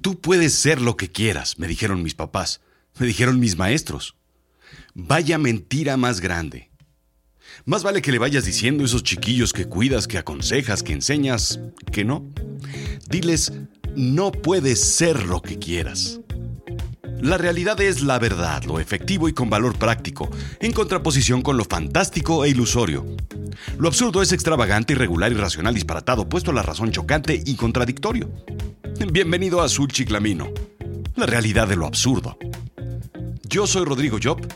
Tú puedes ser lo que quieras, me dijeron mis papás, me dijeron mis maestros. Vaya mentira más grande. Más vale que le vayas diciendo a esos chiquillos que cuidas, que aconsejas, que enseñas, que no. Diles, no puedes ser lo que quieras. La realidad es la verdad, lo efectivo y con valor práctico, en contraposición con lo fantástico e ilusorio. Lo absurdo es extravagante, irregular, irracional, disparatado, puesto a la razón chocante y contradictorio. Bienvenido a Azul Chiclamino, la realidad de lo absurdo. Yo soy Rodrigo Job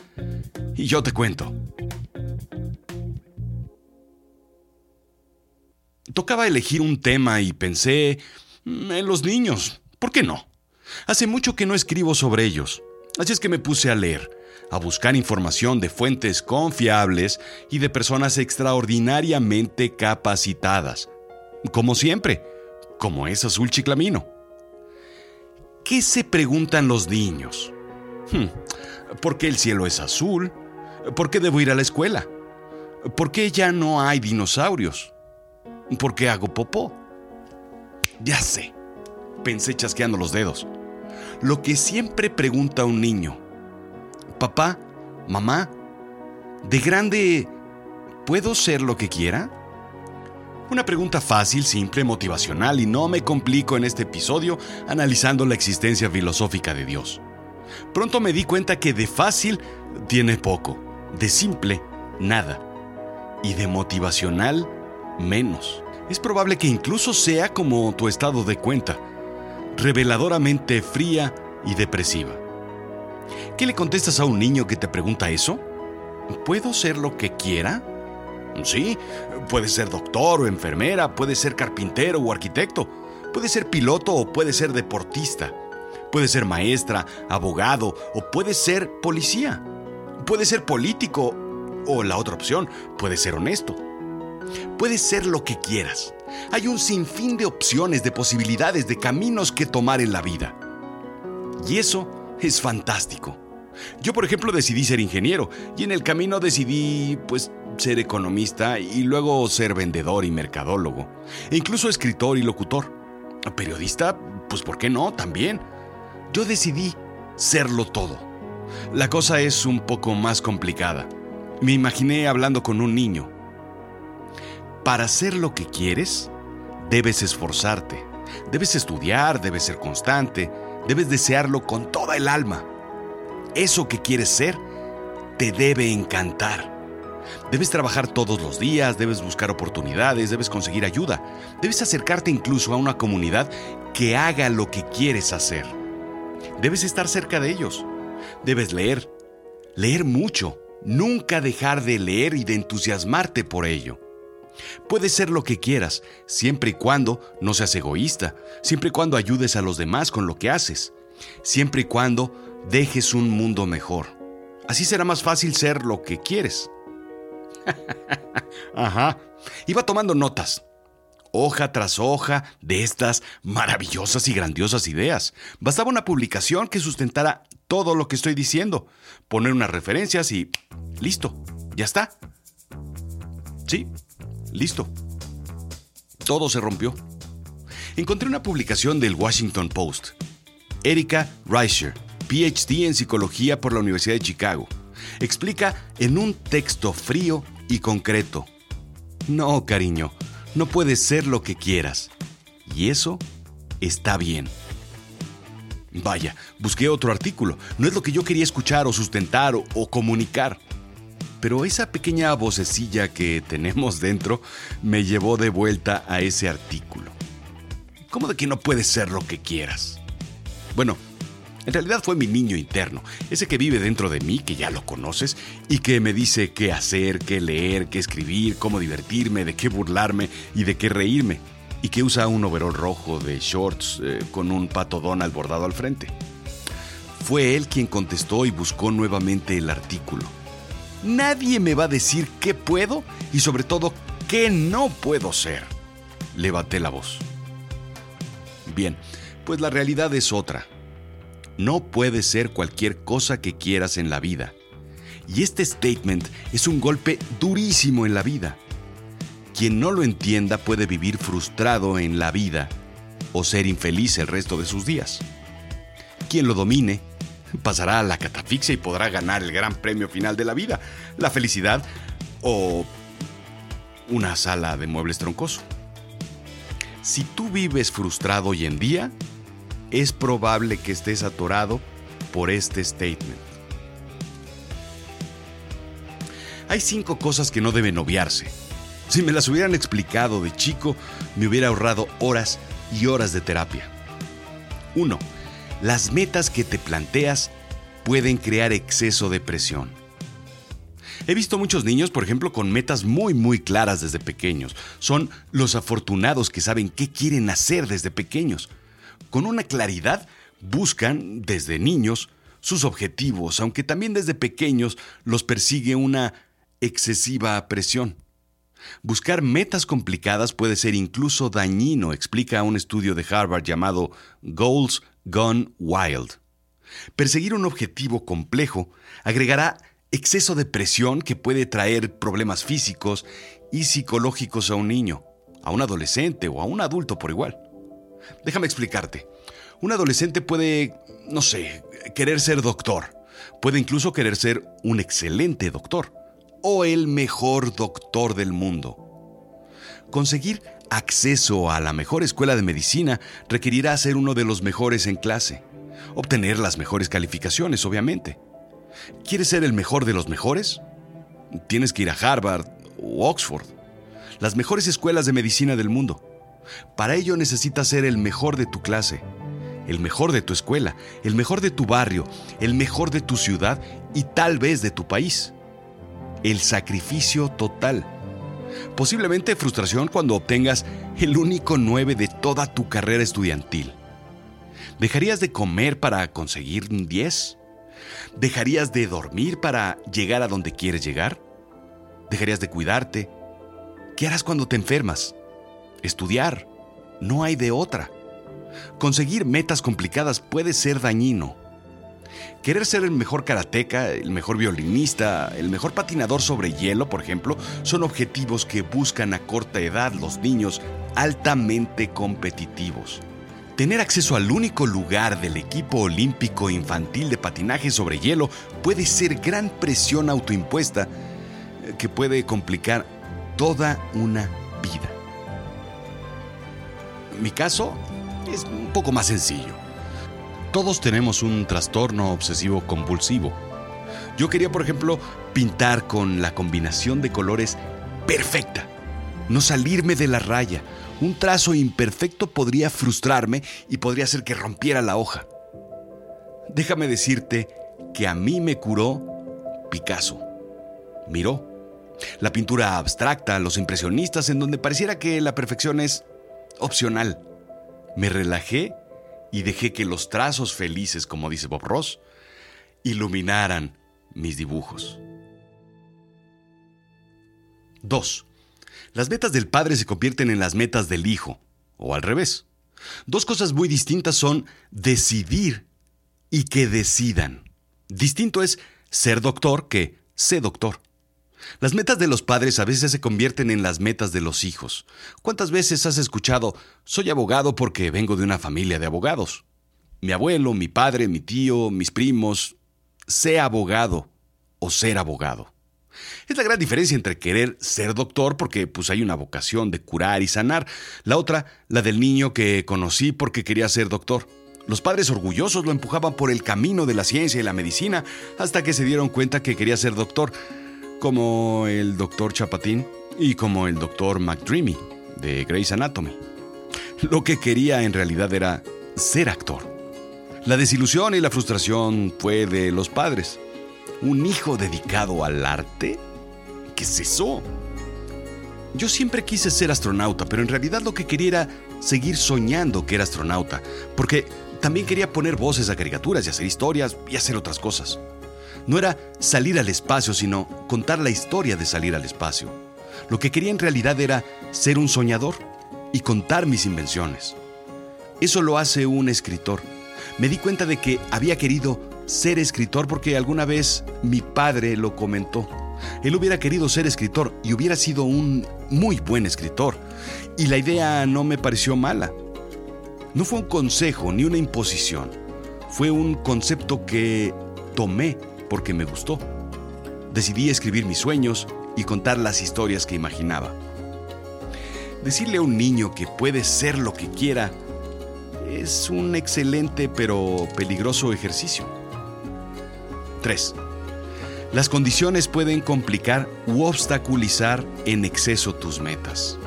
y yo te cuento. Tocaba elegir un tema y pensé mm, en los niños. ¿Por qué no? Hace mucho que no escribo sobre ellos, así es que me puse a leer, a buscar información de fuentes confiables y de personas extraordinariamente capacitadas. Como siempre, como es Azul Chiclamino. ¿Qué se preguntan los niños? Hmm, ¿Por qué el cielo es azul? ¿Por qué debo ir a la escuela? ¿Por qué ya no hay dinosaurios? ¿Por qué hago popó? Ya sé, pensé chasqueando los dedos lo que siempre pregunta un niño. Papá, mamá, de grande, ¿puedo ser lo que quiera? Una pregunta fácil, simple, motivacional y no me complico en este episodio analizando la existencia filosófica de Dios. Pronto me di cuenta que de fácil tiene poco, de simple nada y de motivacional menos. Es probable que incluso sea como tu estado de cuenta reveladoramente fría y depresiva. ¿Qué le contestas a un niño que te pregunta eso? ¿Puedo ser lo que quiera? Sí, puede ser doctor o enfermera, puede ser carpintero o arquitecto, puede ser piloto o puede ser deportista, puede ser maestra, abogado o puede ser policía, puede ser político o la otra opción, puede ser honesto. Puede ser lo que quieras. Hay un sinfín de opciones, de posibilidades, de caminos que tomar en la vida. Y eso es fantástico. Yo, por ejemplo, decidí ser ingeniero y en el camino decidí, pues, ser economista y luego ser vendedor y mercadólogo, e incluso escritor y locutor. Periodista, pues, ¿por qué no? También. Yo decidí serlo todo. La cosa es un poco más complicada. Me imaginé hablando con un niño, para hacer lo que quieres, debes esforzarte, debes estudiar, debes ser constante, debes desearlo con toda el alma. Eso que quieres ser te debe encantar. Debes trabajar todos los días, debes buscar oportunidades, debes conseguir ayuda, debes acercarte incluso a una comunidad que haga lo que quieres hacer. Debes estar cerca de ellos. Debes leer, leer mucho, nunca dejar de leer y de entusiasmarte por ello. Puedes ser lo que quieras, siempre y cuando no seas egoísta, siempre y cuando ayudes a los demás con lo que haces, siempre y cuando dejes un mundo mejor. Así será más fácil ser lo que quieres. Ajá. Iba tomando notas, hoja tras hoja, de estas maravillosas y grandiosas ideas. Bastaba una publicación que sustentara todo lo que estoy diciendo, poner unas referencias y listo, ya está. Sí, Listo. Todo se rompió. Encontré una publicación del Washington Post. Erika Reicher, PhD en psicología por la Universidad de Chicago, explica en un texto frío y concreto. No, cariño, no puedes ser lo que quieras. Y eso está bien. Vaya, busqué otro artículo. No es lo que yo quería escuchar o sustentar o, o comunicar pero esa pequeña vocecilla que tenemos dentro me llevó de vuelta a ese artículo. ¿Cómo de que no puedes ser lo que quieras? Bueno, en realidad fue mi niño interno, ese que vive dentro de mí, que ya lo conoces, y que me dice qué hacer, qué leer, qué escribir, cómo divertirme, de qué burlarme y de qué reírme, y que usa un overol rojo de shorts eh, con un pato Donald bordado al frente. Fue él quien contestó y buscó nuevamente el artículo. Nadie me va a decir qué puedo y sobre todo qué no puedo ser. Levanté la voz. Bien, pues la realidad es otra. No puedes ser cualquier cosa que quieras en la vida. Y este statement es un golpe durísimo en la vida. Quien no lo entienda puede vivir frustrado en la vida o ser infeliz el resto de sus días. Quien lo domine pasará a la catafixia y podrá ganar el gran premio final de la vida, la felicidad o una sala de muebles troncoso. Si tú vives frustrado hoy en día, es probable que estés atorado por este statement. Hay cinco cosas que no deben obviarse. Si me las hubieran explicado de chico, me hubiera ahorrado horas y horas de terapia. 1. Las metas que te planteas pueden crear exceso de presión. He visto muchos niños, por ejemplo, con metas muy muy claras desde pequeños. Son los afortunados que saben qué quieren hacer desde pequeños. Con una claridad buscan, desde niños, sus objetivos, aunque también desde pequeños los persigue una excesiva presión. Buscar metas complicadas puede ser incluso dañino, explica un estudio de Harvard llamado Goals Gone Wild. Perseguir un objetivo complejo agregará exceso de presión que puede traer problemas físicos y psicológicos a un niño, a un adolescente o a un adulto por igual. Déjame explicarte. Un adolescente puede, no sé, querer ser doctor. Puede incluso querer ser un excelente doctor o el mejor doctor del mundo. Conseguir acceso a la mejor escuela de medicina requerirá ser uno de los mejores en clase, obtener las mejores calificaciones, obviamente. ¿Quieres ser el mejor de los mejores? Tienes que ir a Harvard o Oxford, las mejores escuelas de medicina del mundo. Para ello necesitas ser el mejor de tu clase, el mejor de tu escuela, el mejor de tu barrio, el mejor de tu ciudad y tal vez de tu país el sacrificio total. Posiblemente frustración cuando obtengas el único 9 de toda tu carrera estudiantil. ¿Dejarías de comer para conseguir un 10? ¿Dejarías de dormir para llegar a donde quieres llegar? ¿Dejarías de cuidarte? ¿Qué harás cuando te enfermas? Estudiar. No hay de otra. Conseguir metas complicadas puede ser dañino. Querer ser el mejor karateca, el mejor violinista, el mejor patinador sobre hielo, por ejemplo, son objetivos que buscan a corta edad los niños altamente competitivos. Tener acceso al único lugar del equipo olímpico infantil de patinaje sobre hielo puede ser gran presión autoimpuesta eh, que puede complicar toda una vida. Mi caso es un poco más sencillo. Todos tenemos un trastorno obsesivo compulsivo. Yo quería, por ejemplo, pintar con la combinación de colores perfecta, no salirme de la raya. Un trazo imperfecto podría frustrarme y podría hacer que rompiera la hoja. Déjame decirte que a mí me curó Picasso. Miró. La pintura abstracta, los impresionistas, en donde pareciera que la perfección es opcional. Me relajé y dejé que los trazos felices, como dice Bob Ross, iluminaran mis dibujos. 2. Las metas del padre se convierten en las metas del hijo, o al revés. Dos cosas muy distintas son decidir y que decidan. Distinto es ser doctor que ser doctor. Las metas de los padres a veces se convierten en las metas de los hijos. ¿Cuántas veces has escuchado, soy abogado porque vengo de una familia de abogados? Mi abuelo, mi padre, mi tío, mis primos, sé abogado o ser abogado. Es la gran diferencia entre querer ser doctor porque pues hay una vocación de curar y sanar, la otra la del niño que conocí porque quería ser doctor. Los padres orgullosos lo empujaban por el camino de la ciencia y la medicina hasta que se dieron cuenta que quería ser doctor como el Dr. Chapatín y como el Dr. McDreamy de Grey's Anatomy. Lo que quería en realidad era ser actor. La desilusión y la frustración fue de los padres. Un hijo dedicado al arte. ¿Qué es eso? Yo siempre quise ser astronauta, pero en realidad lo que quería era seguir soñando que era astronauta, porque también quería poner voces a caricaturas y hacer historias y hacer otras cosas. No era salir al espacio, sino contar la historia de salir al espacio. Lo que quería en realidad era ser un soñador y contar mis invenciones. Eso lo hace un escritor. Me di cuenta de que había querido ser escritor porque alguna vez mi padre lo comentó. Él hubiera querido ser escritor y hubiera sido un muy buen escritor. Y la idea no me pareció mala. No fue un consejo ni una imposición. Fue un concepto que tomé porque me gustó. Decidí escribir mis sueños y contar las historias que imaginaba. Decirle a un niño que puede ser lo que quiera es un excelente pero peligroso ejercicio. 3. Las condiciones pueden complicar u obstaculizar en exceso tus metas.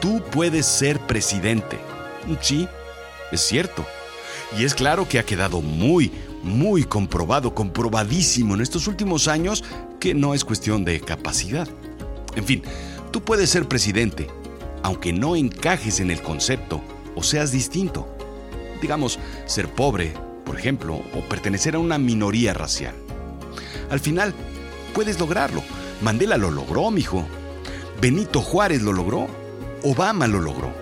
Tú puedes ser presidente. Sí, es cierto. Y es claro que ha quedado muy, muy comprobado, comprobadísimo en estos últimos años que no es cuestión de capacidad. En fin, tú puedes ser presidente, aunque no encajes en el concepto o seas distinto. Digamos, ser pobre, por ejemplo, o pertenecer a una minoría racial. Al final, puedes lograrlo. Mandela lo logró, mijo. Benito Juárez lo logró. Obama lo logró.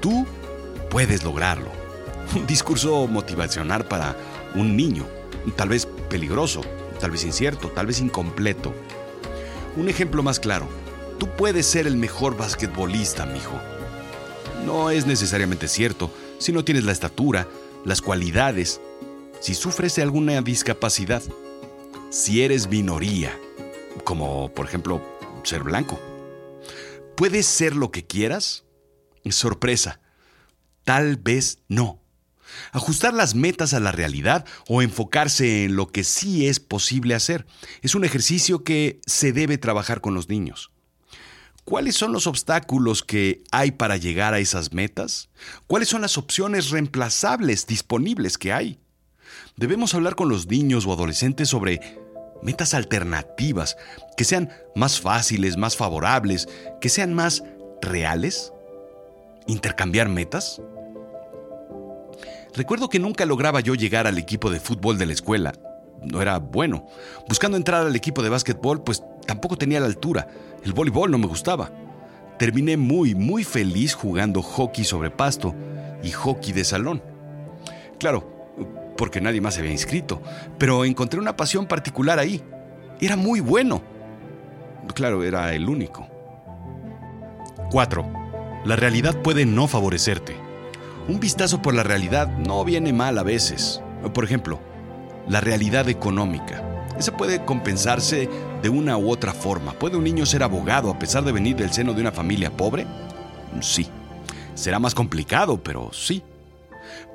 Tú puedes lograrlo. Un discurso motivacional para un niño, tal vez peligroso, tal vez incierto, tal vez incompleto. Un ejemplo más claro, tú puedes ser el mejor basquetbolista, mijo. No es necesariamente cierto si no tienes la estatura, las cualidades, si sufres alguna discapacidad, si eres minoría, como por ejemplo ser blanco. ¿Puedes ser lo que quieras? Sorpresa. Tal vez no. Ajustar las metas a la realidad o enfocarse en lo que sí es posible hacer es un ejercicio que se debe trabajar con los niños. ¿Cuáles son los obstáculos que hay para llegar a esas metas? ¿Cuáles son las opciones reemplazables disponibles que hay? Debemos hablar con los niños o adolescentes sobre metas alternativas que sean más fáciles, más favorables, que sean más reales. ¿Intercambiar metas? Recuerdo que nunca lograba yo llegar al equipo de fútbol de la escuela. No era bueno. Buscando entrar al equipo de básquetbol, pues tampoco tenía la altura. El voleibol no me gustaba. Terminé muy, muy feliz jugando hockey sobre pasto y hockey de salón. Claro, porque nadie más se había inscrito, pero encontré una pasión particular ahí. Era muy bueno. Claro, era el único. 4. La realidad puede no favorecerte. Un vistazo por la realidad no viene mal a veces. Por ejemplo, la realidad económica. Esa puede compensarse de una u otra forma. ¿Puede un niño ser abogado a pesar de venir del seno de una familia pobre? Sí. Será más complicado, pero sí.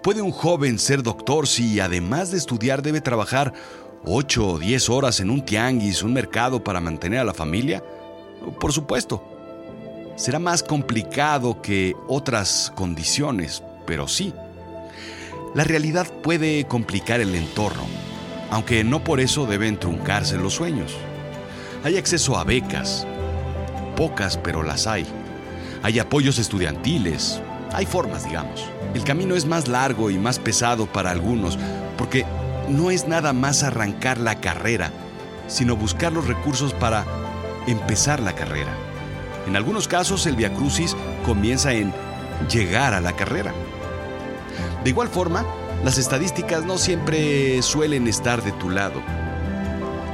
¿Puede un joven ser doctor si además de estudiar debe trabajar 8 o 10 horas en un tianguis, un mercado para mantener a la familia? Por supuesto. Será más complicado que otras condiciones, pero sí. La realidad puede complicar el entorno, aunque no por eso deben truncarse los sueños. Hay acceso a becas, pocas pero las hay. Hay apoyos estudiantiles, hay formas, digamos. El camino es más largo y más pesado para algunos, porque no es nada más arrancar la carrera, sino buscar los recursos para empezar la carrera. En algunos casos el Via Crucis comienza en llegar a la carrera. De igual forma, las estadísticas no siempre suelen estar de tu lado.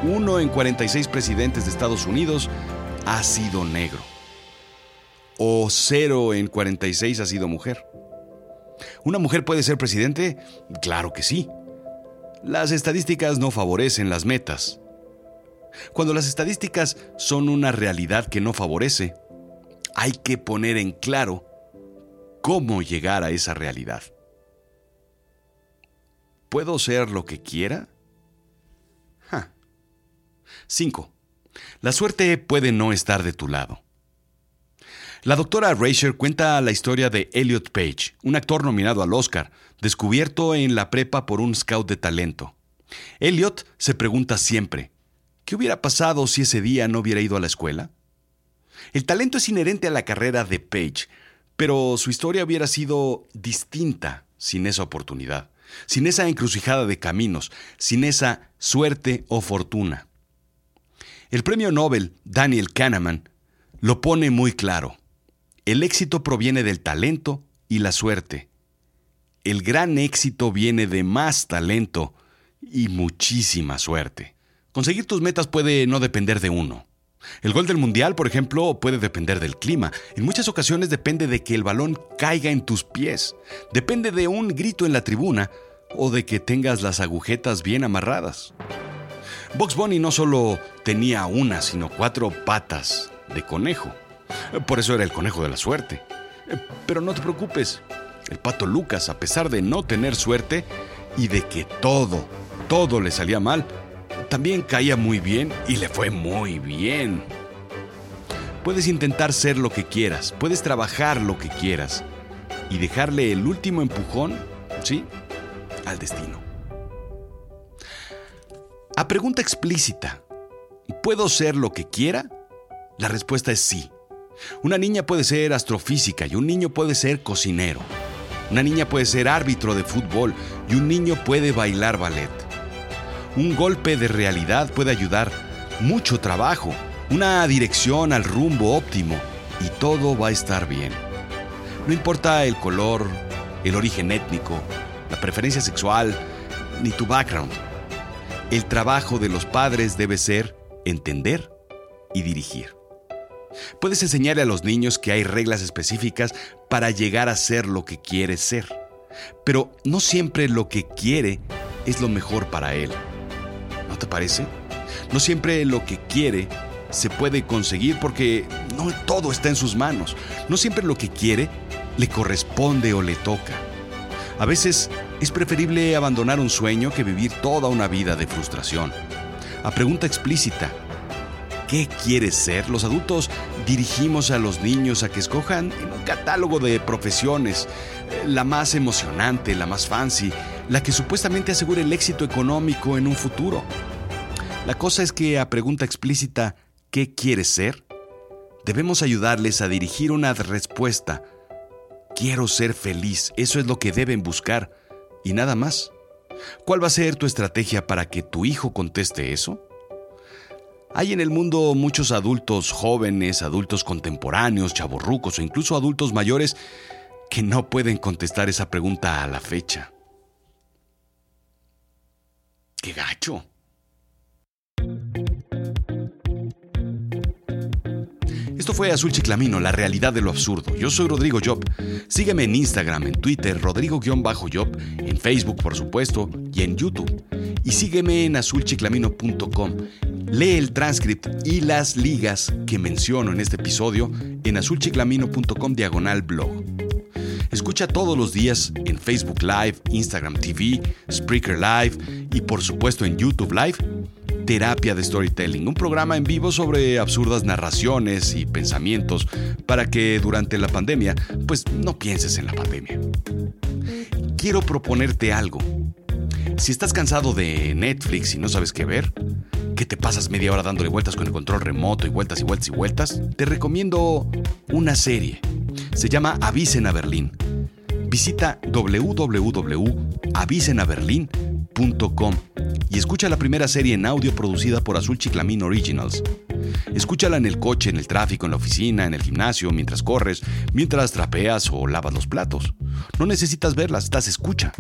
Uno en 46 presidentes de Estados Unidos ha sido negro o 0 en 46 ha sido mujer. ¿Una mujer puede ser presidente? Claro que sí. Las estadísticas no favorecen las metas. Cuando las estadísticas son una realidad que no favorece, hay que poner en claro cómo llegar a esa realidad. ¿Puedo ser lo que quiera? 5. La suerte puede no estar de tu lado. La doctora Rasher cuenta la historia de Elliot Page, un actor nominado al Oscar, descubierto en la prepa por un scout de talento. Elliot se pregunta siempre, ¿qué hubiera pasado si ese día no hubiera ido a la escuela? El talento es inherente a la carrera de Page, pero su historia hubiera sido distinta sin esa oportunidad, sin esa encrucijada de caminos, sin esa suerte o fortuna. El premio Nobel Daniel Kahneman lo pone muy claro. El éxito proviene del talento y la suerte. El gran éxito viene de más talento y muchísima suerte. Conseguir tus metas puede no depender de uno. El gol del mundial, por ejemplo, puede depender del clima. En muchas ocasiones depende de que el balón caiga en tus pies. Depende de un grito en la tribuna o de que tengas las agujetas bien amarradas. Box Bunny no solo tenía una, sino cuatro patas de conejo. Por eso era el conejo de la suerte. Pero no te preocupes, el pato Lucas, a pesar de no tener suerte y de que todo, todo le salía mal, también caía muy bien y le fue muy bien. Puedes intentar ser lo que quieras, puedes trabajar lo que quieras y dejarle el último empujón, ¿sí? Al destino. A pregunta explícita, ¿puedo ser lo que quiera? La respuesta es sí. Una niña puede ser astrofísica y un niño puede ser cocinero. Una niña puede ser árbitro de fútbol y un niño puede bailar ballet. Un golpe de realidad puede ayudar, mucho trabajo, una dirección al rumbo óptimo y todo va a estar bien. No importa el color, el origen étnico, la preferencia sexual, ni tu background. El trabajo de los padres debe ser entender y dirigir. Puedes enseñarle a los niños que hay reglas específicas para llegar a ser lo que quiere ser, pero no siempre lo que quiere es lo mejor para él. ¿No te parece? No siempre lo que quiere se puede conseguir porque no todo está en sus manos. No siempre lo que quiere le corresponde o le toca. A veces es preferible abandonar un sueño que vivir toda una vida de frustración. A pregunta explícita, ¿qué quieres ser? Los adultos dirigimos a los niños a que escojan en un catálogo de profesiones, eh, la más emocionante, la más fancy, la que supuestamente asegura el éxito económico en un futuro. La cosa es que a pregunta explícita, ¿qué quieres ser? Debemos ayudarles a dirigir una respuesta. Quiero ser feliz, eso es lo que deben buscar, y nada más. ¿Cuál va a ser tu estrategia para que tu hijo conteste eso? Hay en el mundo muchos adultos jóvenes, adultos contemporáneos, chavorrucos o incluso adultos mayores que no pueden contestar esa pregunta a la fecha. ¡Qué gacho! Esto fue Azul Chiclamino, la realidad de lo absurdo. Yo soy Rodrigo Job. Sígueme en Instagram, en Twitter, Rodrigo-Job, en Facebook, por supuesto, y en YouTube. Y sígueme en azulchiclamino.com. Lee el transcript y las ligas que menciono en este episodio en azulchiclamino.com diagonal blog. Escucha todos los días en Facebook Live, Instagram TV, Spreaker Live y por supuesto en YouTube Live. Terapia de Storytelling, un programa en vivo sobre absurdas narraciones y pensamientos para que durante la pandemia, pues no pienses en la pandemia. Quiero proponerte algo. Si estás cansado de Netflix y no sabes qué ver, que te pasas media hora dándole vueltas con el control remoto y vueltas y vueltas y vueltas, te recomiendo una serie. Se llama Avisen a Berlín. Visita www.avisenaberlin.com y escucha la primera serie en audio producida por Azul Chiclamín Originals. Escúchala en el coche, en el tráfico, en la oficina, en el gimnasio, mientras corres, mientras trapeas o lavas los platos. No necesitas verlas, estás escucha.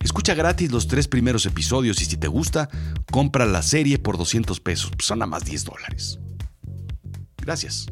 Escucha gratis los tres primeros episodios y si te gusta, compra la serie por 200 pesos. Son nada más 10 dólares. Gracias.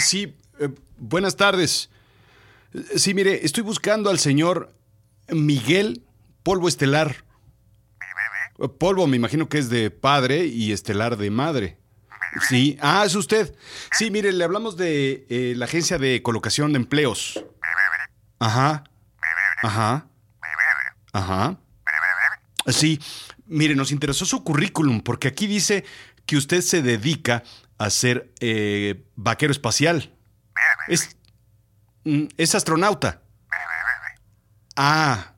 Sí, eh, buenas tardes. Sí, mire, estoy buscando al señor Miguel Polvo Estelar. Polvo me imagino que es de padre y estelar de madre. Sí, ah, es usted. Sí, mire, le hablamos de eh, la agencia de colocación de empleos. Ajá. Ajá. Ajá. Sí, mire, nos interesó su currículum porque aquí dice que usted se dedica a ser eh, vaquero espacial. Es, mm, es astronauta. Ah,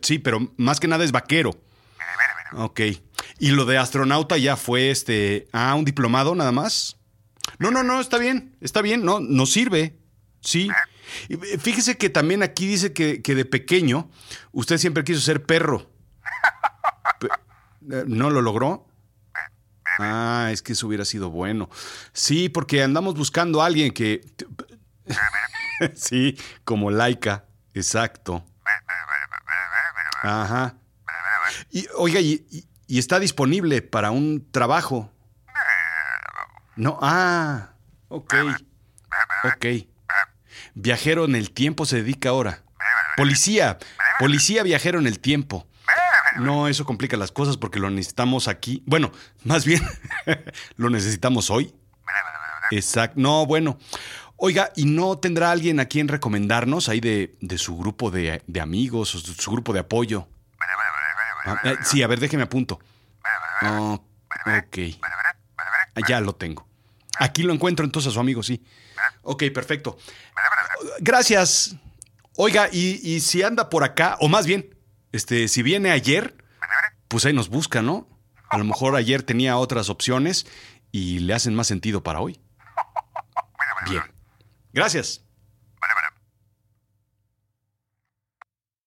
sí, pero más que nada es vaquero. Ok. ¿Y lo de astronauta ya fue este. Ah, un diplomado nada más? No, no, no, está bien, está bien, no, no sirve. Sí. Fíjese que también aquí dice que, que de pequeño usted siempre quiso ser perro. Eh, ¿No lo logró? Ah, es que eso hubiera sido bueno. Sí, porque andamos buscando a alguien que. sí, como laica, exacto. Ajá. Y, oiga, y, está disponible para un trabajo. No, ah, ok. Ok. Viajero en el tiempo se dedica ahora. Policía, policía viajero en el tiempo. No, eso complica las cosas porque lo necesitamos aquí. Bueno, más bien, lo necesitamos hoy. Exacto. No, bueno. Oiga, ¿y no tendrá alguien a quien recomendarnos ahí de, su grupo de, amigos o su grupo de apoyo? Ah, eh, sí, a ver, déjeme apunto. ok. Ya lo tengo. Aquí lo encuentro entonces a su amigo, sí. Ok, perfecto. Gracias. Oiga, y si anda por acá, o más bien, este, si viene ayer, pues ahí nos busca, ¿no? A lo mejor ayer tenía otras opciones y le hacen más sentido para hoy. Bien. Gracias.